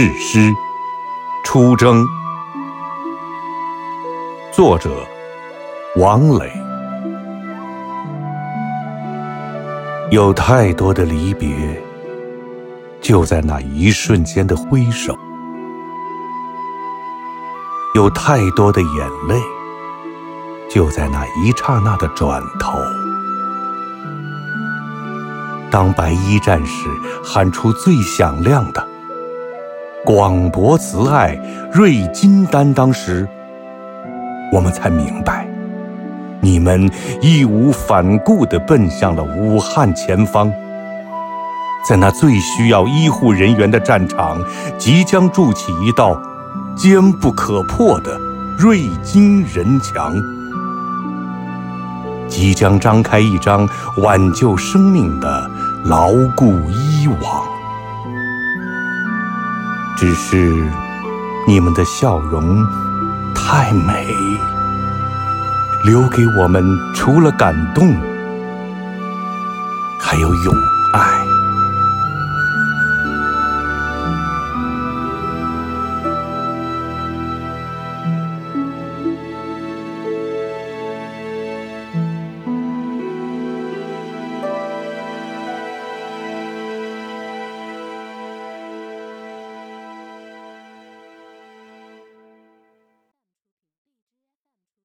誓师出征。作者：王磊。有太多的离别，就在那一瞬间的挥手；有太多的眼泪，就在那一刹那的转头。当白衣战士喊出最响亮的“广博慈爱，瑞金担当”时，我们才明白，你们义无反顾地奔向了武汉前方，在那最需要医护人员的战场，即将筑起一道坚不可破的瑞金人墙，即将张开一张挽救生命的。牢固依网，只是你们的笑容太美，留给我们除了感动，还有永爱。